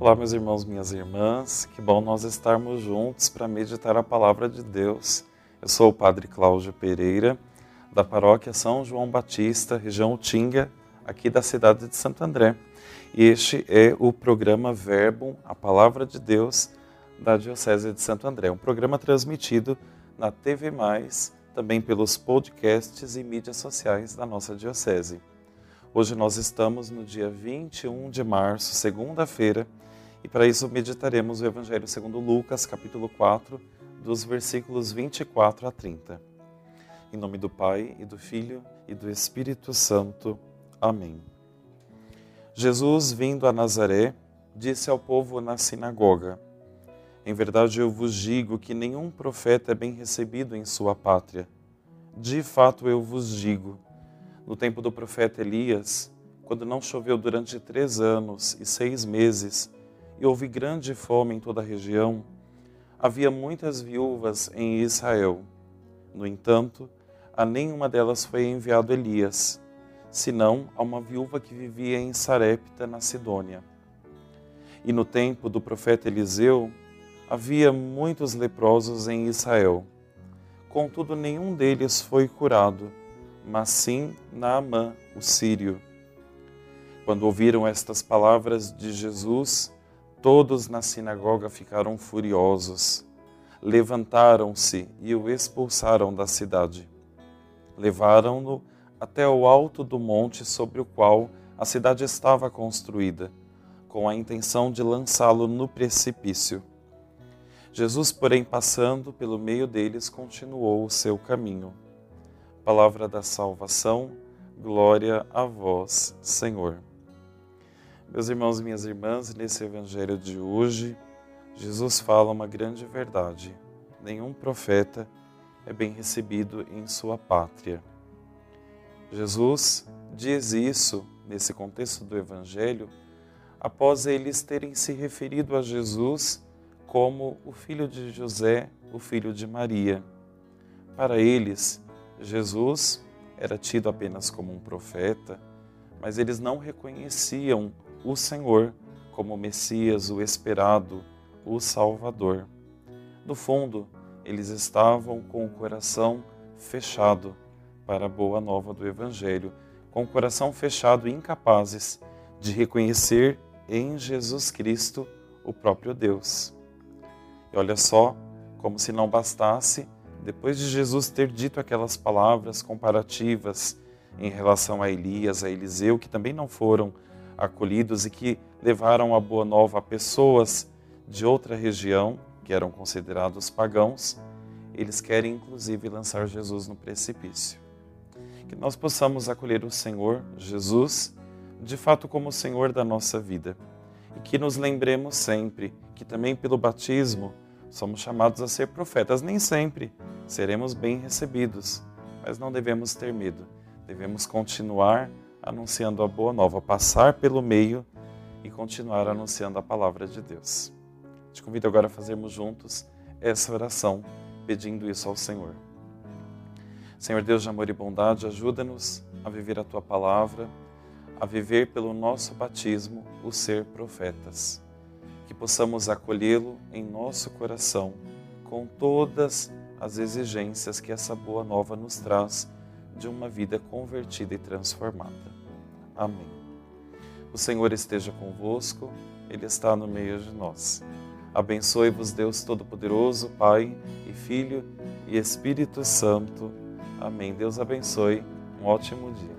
Olá, meus irmãos, minhas irmãs, que bom nós estarmos juntos para meditar a palavra de Deus. Eu sou o Padre Cláudio Pereira, da paróquia São João Batista, região Tinga, aqui da cidade de Santo André. E este é o programa Verbum, a Palavra de Deus, da Diocese de Santo André. Um programa transmitido na TV, também pelos podcasts e mídias sociais da nossa Diocese. Hoje nós estamos no dia 21 de março, segunda-feira, e para isso meditaremos o Evangelho segundo Lucas, capítulo 4, dos versículos 24 a 30. Em nome do Pai, e do Filho, e do Espírito Santo. Amém. Jesus, vindo a Nazaré, disse ao povo na sinagoga: Em verdade eu vos digo que nenhum profeta é bem recebido em sua pátria. De fato eu vos digo, no tempo do profeta Elias, quando não choveu durante três anos e seis meses, e houve grande fome em toda a região, havia muitas viúvas em Israel. No entanto, a nenhuma delas foi enviado Elias, senão a uma viúva que vivia em Sarepta, na Sidônia. E no tempo do profeta Eliseu, havia muitos leprosos em Israel. Contudo, nenhum deles foi curado mas sim Naamã, o sírio. Quando ouviram estas palavras de Jesus, todos na sinagoga ficaram furiosos. Levantaram-se e o expulsaram da cidade. Levaram-no até o alto do monte sobre o qual a cidade estava construída, com a intenção de lançá-lo no precipício. Jesus, porém, passando pelo meio deles, continuou o seu caminho palavra da salvação. Glória a vós, Senhor. Meus irmãos e minhas irmãs, nesse evangelho de hoje, Jesus fala uma grande verdade. Nenhum profeta é bem recebido em sua pátria. Jesus diz isso nesse contexto do evangelho após eles terem se referido a Jesus como o filho de José, o filho de Maria. Para eles, Jesus era tido apenas como um profeta, mas eles não reconheciam o Senhor como o Messias, o esperado, o Salvador. No fundo, eles estavam com o coração fechado para a boa nova do Evangelho, com o coração fechado e incapazes de reconhecer em Jesus Cristo o próprio Deus. E olha só, como se não bastasse, depois de Jesus ter dito aquelas palavras comparativas em relação a Elias, a Eliseu, que também não foram acolhidos e que levaram a boa nova a pessoas de outra região, que eram considerados pagãos, eles querem inclusive lançar Jesus no precipício. Que nós possamos acolher o Senhor Jesus de fato como o Senhor da nossa vida e que nos lembremos sempre que também pelo batismo somos chamados a ser profetas. Nem sempre seremos bem recebidos, mas não devemos ter medo. Devemos continuar anunciando a boa nova, passar pelo meio e continuar anunciando a palavra de Deus. Te convido agora a fazermos juntos essa oração, pedindo isso ao Senhor. Senhor Deus de amor e bondade, ajuda-nos a viver a tua palavra, a viver pelo nosso batismo o ser profetas que possamos acolhê-lo em nosso coração com todas as exigências que essa boa nova nos traz de uma vida convertida e transformada. Amém. O Senhor esteja convosco, Ele está no meio de nós. Abençoe-vos, Deus Todo-Poderoso, Pai e Filho e Espírito Santo. Amém. Deus abençoe. Um ótimo dia.